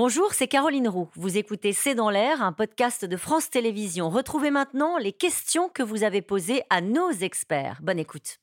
Bonjour, c'est Caroline Roux. Vous écoutez C'est dans l'air, un podcast de France Télévisions. Retrouvez maintenant les questions que vous avez posées à nos experts. Bonne écoute.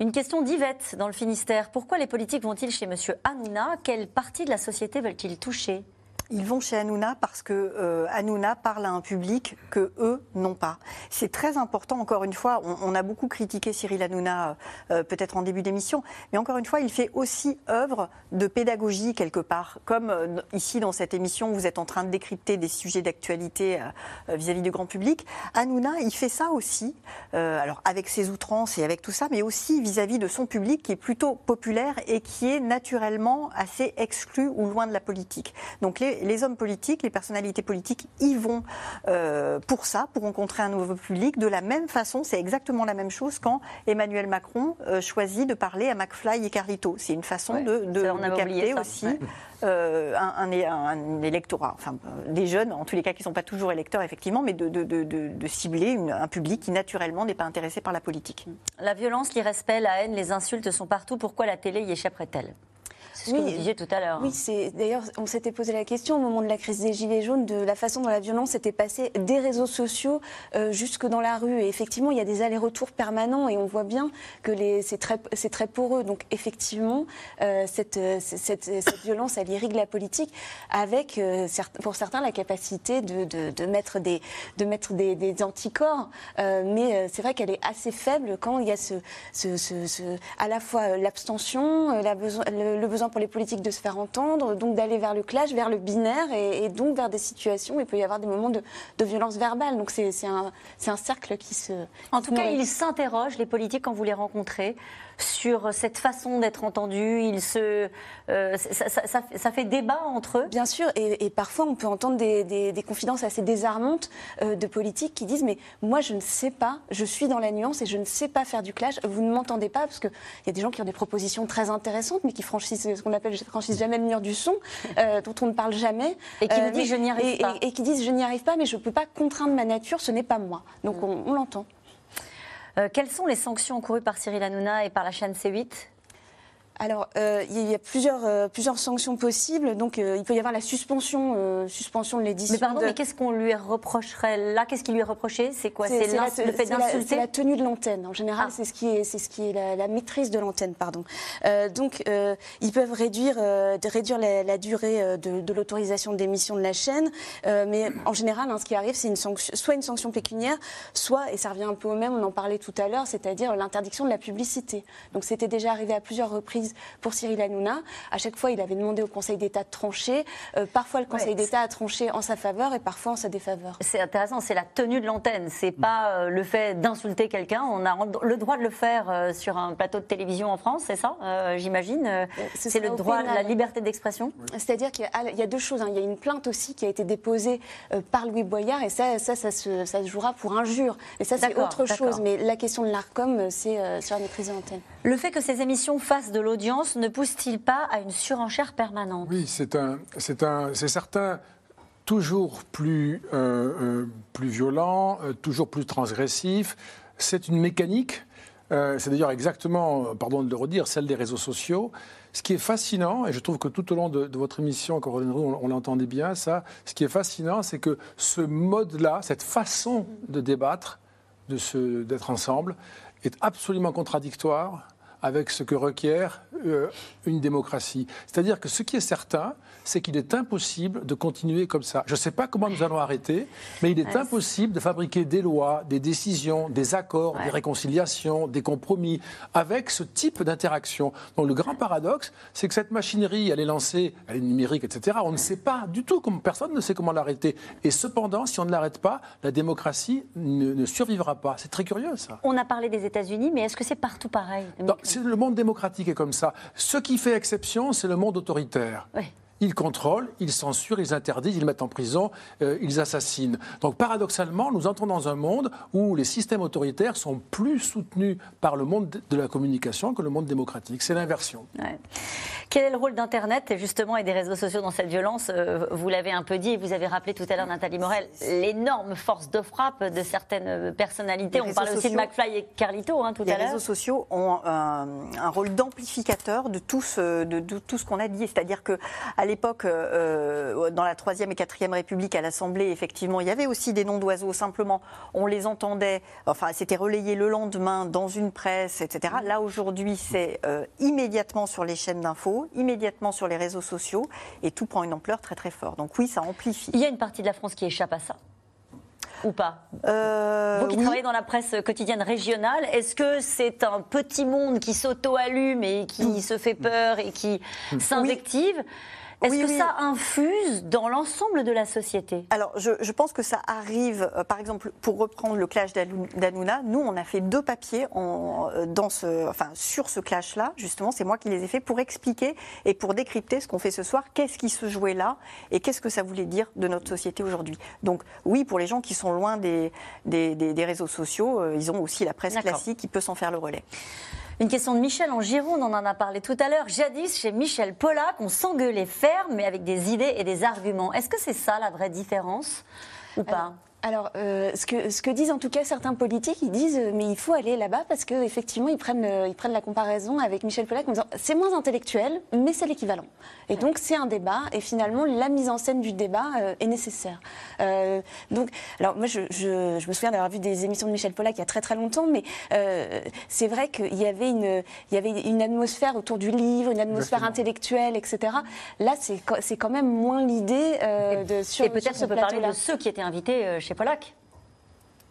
Une question d'Yvette dans le Finistère. Pourquoi les politiques vont-ils chez M. Hanouna? Quelle partie de la société veulent-ils toucher? Ils vont chez Hanouna parce que euh, Hanouna parle à un public que eux n'ont pas. C'est très important. Encore une fois, on, a beaucoup critiqué Cyril Hanouna, euh, peut-être en début d'émission, mais encore une fois, il fait aussi œuvre de pédagogie quelque part. Comme euh, ici dans cette émission, vous êtes en train de décrypter des sujets d'actualité vis-à-vis du grand public. Hanouna, il fait ça aussi, alors avec ses outrances et avec tout ça, mais aussi vis-à-vis de son public qui est plutôt populaire et qui est naturellement assez exclu ou loin de la politique. Donc les les, hommes politiques, les personnalités politiques y vont euh, pour ça, pour rencontrer un nouveau public. De la même façon, c'est exactement la même chose quand Emmanuel Macron euh, choisit de parler à McFly et Carlito. C'est une façon de, de, capter aussi euh, un, un, électorat, enfin des jeunes, en tous les cas qui ne sont pas toujours électeurs effectivement, mais de, cibler un public qui naturellement n'est pas intéressé par la politique. La violence, l'irrespect, la haine, les insultes sont partout. Pourquoi la télé y échapperait-elle? C'est ce que vous disiez tout à l'heure. Oui, c'est d'ailleurs, on s'était posé la question au moment de la crise des Gilets jaunes de la façon dont la violence était passée des réseaux sociaux euh, jusque dans la rue. Et effectivement, il y a des allers-retours permanents et on voit bien que c'est très, très poreux. Donc effectivement, euh, cette, cette, cette, violence, elle irrigue la politique avec, euh, pour certains, la capacité de, de, de, mettre des, de mettre des, des anticorps. mais c'est vrai qu'elle est assez faible quand il y a ce, ce, ce, à la fois l'abstention, le, le besoin pour les politiques de se faire entendre, donc d'aller vers le clash, vers le binaire et, donc vers des situations où il peut y avoir des moments de, violence verbale. Donc c'est un, un, cercle qui se... En tout cas, ils s'interrogent, les politiques, quand vous les rencontrez, sur cette façon d'être entendu. Il se, euh, ça, fait débat entre eux. Bien sûr, et, parfois on peut entendre des, confidences assez désarmantes euh, de politiques qui disent mais moi je ne sais pas, je suis dans la nuance et je ne sais pas faire du clash. Vous ne m'entendez pas parce qu'il y a des gens qui ont des propositions très intéressantes mais qui franchissent ce qu'on appelle franchissent jamais le mur du son, euh, dont on ne parle jamais. Et qui vous disent je n'y arrive pas. Et, qui disent je n'y arrive pas mais je ne peux pas contraindre ma nature, ce n'est pas moi. Donc mm. on l'entend. Euh, quelles sont les sanctions encourues par Cyril Hanouna et par la chaîne C8 alors, euh, il y a plusieurs, euh, plusieurs sanctions possibles. Donc, euh, il peut y avoir la suspension, suspension de l'édition. Mais pardon, mais qu'est-ce qu'on lui reprocherait là? Qu'est-ce qui lui est reproché C'est quoi? C'est le fait d'insulter? C'est la tenue de l'antenne. En général, ah. c'est ce qui est, c'est ce qui est la, maîtrise de l'antenne, pardon. donc, ils peuvent réduire, réduire la, durée de, l'autorisation d'émission de la chaîne. mais en général, hein, ce qui arrive, c'est une sanction, soit une sanction pécuniaire, soit, et ça revient un peu au même, on en parlait tout à l'heure, c'est-à-dire l'interdiction de la publicité. Donc, c'était déjà arrivé à plusieurs reprises pour Cyril Hanouna. À chaque fois, il avait demandé au Conseil d'État de trancher. Euh, parfois, le Conseil d'État a tranché en sa faveur et parfois en sa défaveur. C'est intéressant, c'est la tenue de l'antenne. C'est pas euh, le fait d'insulter quelqu'un. On a le droit de le faire euh, sur un plateau de télévision en France, c'est ça, j'imagine C'est le droit, la liberté d'expression? C'est-à-dire qu'il y, a deux choses. Hein. Il y a une plainte aussi qui a été déposée par Louis Boyard et ça, ça, ça, se, ça se jouera pour injure. Et ça, c'est autre chose. Mais la question de l'ARCOM, c'est sur la maîtrise de l'antenne. Le fait que ces émissions fassent de l'audience ne pousse-t-il pas à une surenchère permanente? Oui, c'est un, un, certain toujours plus, euh, euh, plus violent, euh, toujours plus transgressif. C'est une mécanique. c'est d'ailleurs exactement, pardon de le redire, celle des réseaux sociaux. Ce qui est fascinant, et je trouve que tout au long de, votre émission, encore on, on l'entendait bien, ça, ce qui est fascinant, c'est que ce mode-là, cette façon de débattre, de d'être ensemble, est absolument contradictoire avec ce que requiert euh, une démocratie. C'est-à-dire que ce qui est certain, c'est qu'il est impossible de continuer comme ça. Je ne sais pas comment nous allons arrêter, mais il est impossible de fabriquer des lois, des décisions, des accords, des réconciliations, des compromis avec ce type d'interaction. Donc le grand paradoxe, c'est que cette machinerie, elle est lancée, elle est numérique, etc. On ne sait pas du tout, comment, personne ne sait comment l'arrêter. Et cependant, si on ne l'arrête pas, la démocratie ne, ne survivra pas. C'est très curieux ça. On a parlé des États-Unis, mais est-ce que c'est partout pareil le monde démocratique est comme ça. Ce qui fait exception, c'est le monde autoritaire. Ils contrôlent, ils censurent, ils interdisent, ils mettent en prison, euh, ils assassinent. Donc paradoxalement, nous entrons dans un monde où les systèmes autoritaires sont plus soutenus par le monde de la communication que le monde démocratique. C'est l'inversion. Quel est le rôle d'Internet justement et des réseaux sociaux dans cette violence? Euh, Vous l'avez un peu dit et vous avez rappelé tout à l'heure, Nathalie Morel, l'énorme force de frappe de certaines personnalités. On parlait aussi de McFly et Carlito hein, tout à l'heure. Les réseaux sociaux ont un, rôle d'amplificateur de tout ce, de, tout ce qu'on a dit. C'est-à-dire que à l'époque, euh, dans la troisième et quatrième République, à l'Assemblée, effectivement, il y avait aussi des noms d'oiseaux. Simplement, on les entendait. Enfin, c'était relayé le lendemain dans une presse, etc. Là aujourd'hui, c'est euh, immédiatement sur les chaînes d'infos, immédiatement sur les réseaux sociaux, et tout prend une ampleur très très forte. Donc oui, ça amplifie. Il y a une partie de la France qui échappe à ça ou pas? Euh, Vous qui travaillez dans la presse quotidienne régionale, est-ce que c'est un petit monde qui s'auto-allume et qui se fait peur et qui s'invective est-ce que ça infuse dans l'ensemble de la société? Alors, je, pense que ça arrive, euh, par exemple, pour reprendre le clash d'Anouna, nous, on a fait deux papiers euh, dans ce, enfin, sur ce clash-là, justement, c'est moi qui les ai faits pour expliquer et pour décrypter ce qu'on fait ce soir, qu'est-ce qui se jouait là et qu'est-ce que ça voulait dire de notre société aujourd'hui? Donc, oui, pour les gens qui sont loin des, des, réseaux sociaux, euh, ils ont aussi la presse classique qui peut s'en faire le relais. Une question de Michel en Gironde, on en a parlé tout à l'heure. Jadis, chez Michel Pollack, on s'engueulait mais avec des idées et des arguments. Est-ce que c'est ça la vraie différence ou pas? alors, euh, ce, que, ce que disent en tout cas certains politiques, ils disent euh, mais il faut aller là-bas parce qu'effectivement, ils prennent, euh, ils prennent la comparaison avec Michel Pollack en disant c'est moins intellectuel, mais c'est l'équivalent. Et donc, c'est un débat et finalement, la mise en scène du débat est nécessaire. donc, alors moi, je, je, je me souviens d'avoir vu des émissions de Michel Pollack il y a très très longtemps, mais c'est vrai qu'il y, avait une, il y avait une atmosphère autour du livre, une atmosphère intellectuelle, etc. Là, c'est quand même moins l'idée de sur Et peut-être on peut parler de ceux qui étaient invités chez Polak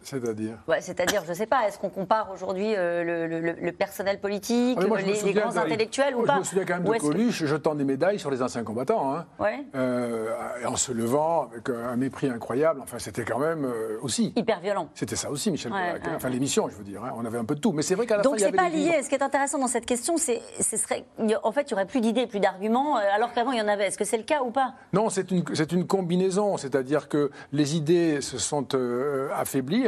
c'est-à-dire ouais, C'est-à-dire, je ne sais pas, est-ce qu'on compare aujourd'hui euh, le, personnel politique, ah, les, grands intellectuels ou pas Je me souviens quand même de Coluche jetant des médailles sur les anciens combattants, hein. euh, en se levant avec un mépris incroyable. Enfin, c'était quand même euh, aussi. Hyper violent. C'était ça aussi, Michel ouais, Enfin, l'émission, je veux dire. Hein. On avait un peu de tout. Mais c'est vrai qu'à la Donc, fin, Donc, c'est pas lié. Ce qui est intéressant dans cette question, c'est ce serait. En fait, il n'y aurait plus d'idées, plus d'arguments, alors qu'avant, il y en avait. Est-ce que c'est le cas ou pas? Non, c'est une, une combinaison. C'est-à-dire que les idées se sont affaiblies,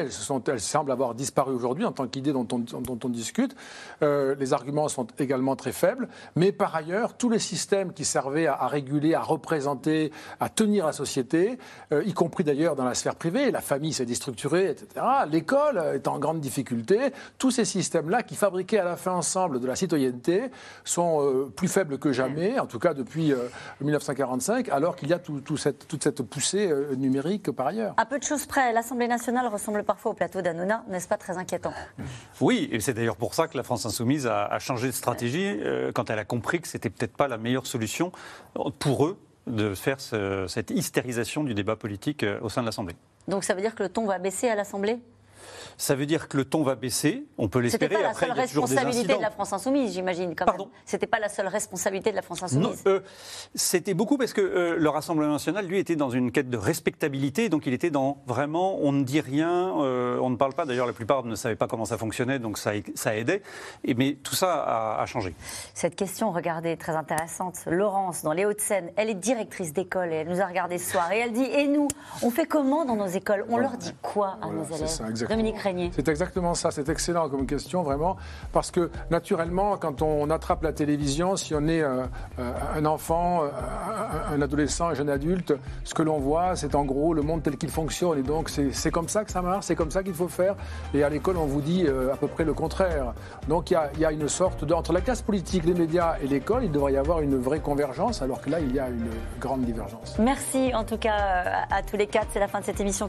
elles semblent avoir disparu aujourd'hui en tant qu'idée dont on, discute. Euh, les arguments sont également très faibles, mais par ailleurs, tous les systèmes qui servaient à, réguler, à représenter, à tenir la société, euh, y compris d'ailleurs dans la sphère privée, la famille s'est déstructurée, etc. L'école est en grande difficulté. Tous ces systèmes-là qui fabriquaient à la fin ensemble de la citoyenneté sont euh, plus faibles que jamais, en tout cas depuis 1945, alors qu'il y a toute cette poussée numérique par ailleurs. À peu de choses près, l'Assemblée nationale ressemble au plateau d'Anouna, n'est-ce pas très inquiétant Oui, et c'est d'ailleurs pour ça que la France insoumise a, changé de stratégie euh, quand elle a compris que c'était peut-être pas la meilleure solution pour eux de faire cette hystérisation du débat politique euh, au sein de l'Assemblée. Donc ça veut dire que le ton va baisser à l'Assemblée? Ça veut dire que le ton va baisser, on peut l'espérer. C'était pas la seule responsabilité de la France insoumise, j'imagine. Pardon C'était pas la seule responsabilité de la France insoumise. Euh, c'était beaucoup parce que euh, le Rassemblement national, lui, était dans une quête de respectabilité, donc il était dans vraiment, on ne dit rien, euh, on ne parle pas. D'ailleurs, la plupart ne savaient pas comment ça fonctionnait, donc ça, ça aidait. Et, mais tout ça a, a, changé. Cette question, regardez, très intéressante. Laurence, dans les Hauts-de-Seine, elle est directrice d'école et elle nous a regardé ce soir et elle dit Et nous, on fait comment dans nos écoles? On leur dit quoi à nos élèves Dominique c'est exactement ça, c'est excellent comme question, vraiment, parce que naturellement, quand on attrape la télévision, si on est euh, euh, un enfant, euh, un adolescent, un jeune adulte, ce que l'on voit, c'est en gros le monde tel qu'il fonctionne. Et donc, c'est comme ça que ça marche, c'est comme ça qu'il faut faire. Et à l'école, on vous dit à peu près le contraire. Donc, il y, a, une sorte de. Entre la classe politique, les médias et l'école, il devrait y avoir une vraie convergence, alors que là, il y a une grande divergence. Merci en tout cas à tous les quatre. C'est la fin de cette émission.